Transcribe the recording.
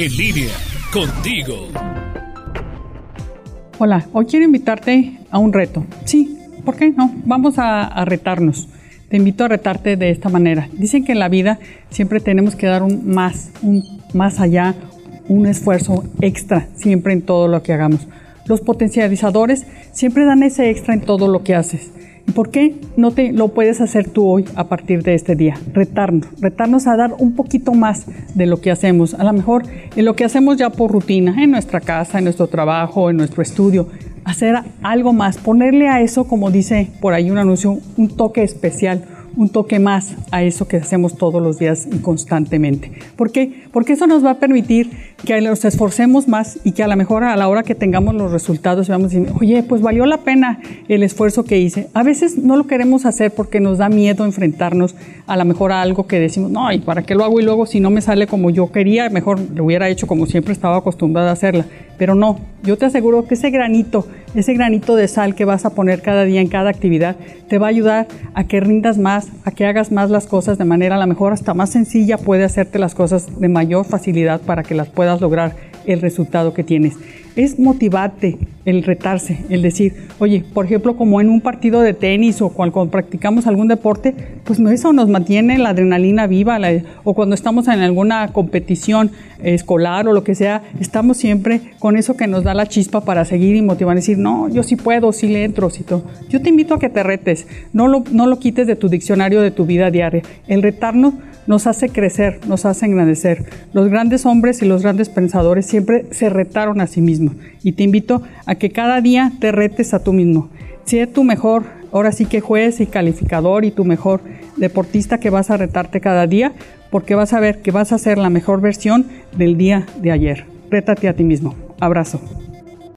En línea, contigo. Hola, hoy quiero invitarte a un reto. Sí, ¿por qué no? Vamos a, retarnos. Te invito a retarte de esta manera. Dicen que en la vida siempre tenemos que dar un más, un más allá, un esfuerzo extra, siempre en todo lo que hagamos. Los potencializadores siempre dan ese extra en todo lo que haces. ¿Y por qué no te lo puedes hacer tú hoy a partir de este día? Retarnos, retarnos a dar un poquito más de lo que hacemos. A lo mejor en lo que hacemos ya por rutina, en nuestra casa, en nuestro trabajo, en nuestro estudio, hacer algo más, ponerle a eso, como dice por ahí un anuncio, un toque especial, un toque más a eso que hacemos todos los días y constantemente. ¿Por qué? Porque eso nos va a permitir que nos esforcemos más y que a lo mejor a la hora que tengamos los resultados vamos a decir, oye, pues valió la pena el esfuerzo que hice. A veces no lo queremos hacer porque nos da miedo enfrentarnos a lo mejor a algo que decimos, no, ¿y para qué lo hago? Y luego si no me sale como yo quería, mejor lo hubiera hecho como siempre estaba acostumbrada a hacerla. Pero no, yo te aseguro que ese granito, ese granito de sal que vas a poner cada día en cada actividad, te va a ayudar a que rindas más, a que hagas más las cosas de manera a lo mejor hasta más sencilla, puede hacerte las cosas de mayor facilidad para que las puedas lograr el resultado que tienes. Es motivarte el retarse, el decir, oye, por ejemplo, como en un partido de tenis o cuando practicamos algún deporte, pues eso nos mantiene la adrenalina viva, o cuando estamos en alguna competición escolar o lo que sea, estamos siempre con eso que nos da la chispa para seguir y motivar, decir, no, yo sí puedo, sí le entro, sí todo. Yo te invito a que te retes, no lo, no lo quites de tu diccionario de tu vida diaria. El retarnos nos hace crecer, nos hace engrandecer. Los grandes hombres y los grandes pensadores siempre se retaron a sí mismos. Y te invito a que cada día te retes a tú mismo. Sé tu mejor, ahora sí que juez y calificador y tu mejor deportista que vas a retarte cada día, porque vas a ver que vas a ser la mejor versión del día de ayer. Rétate a ti mismo. Abrazo.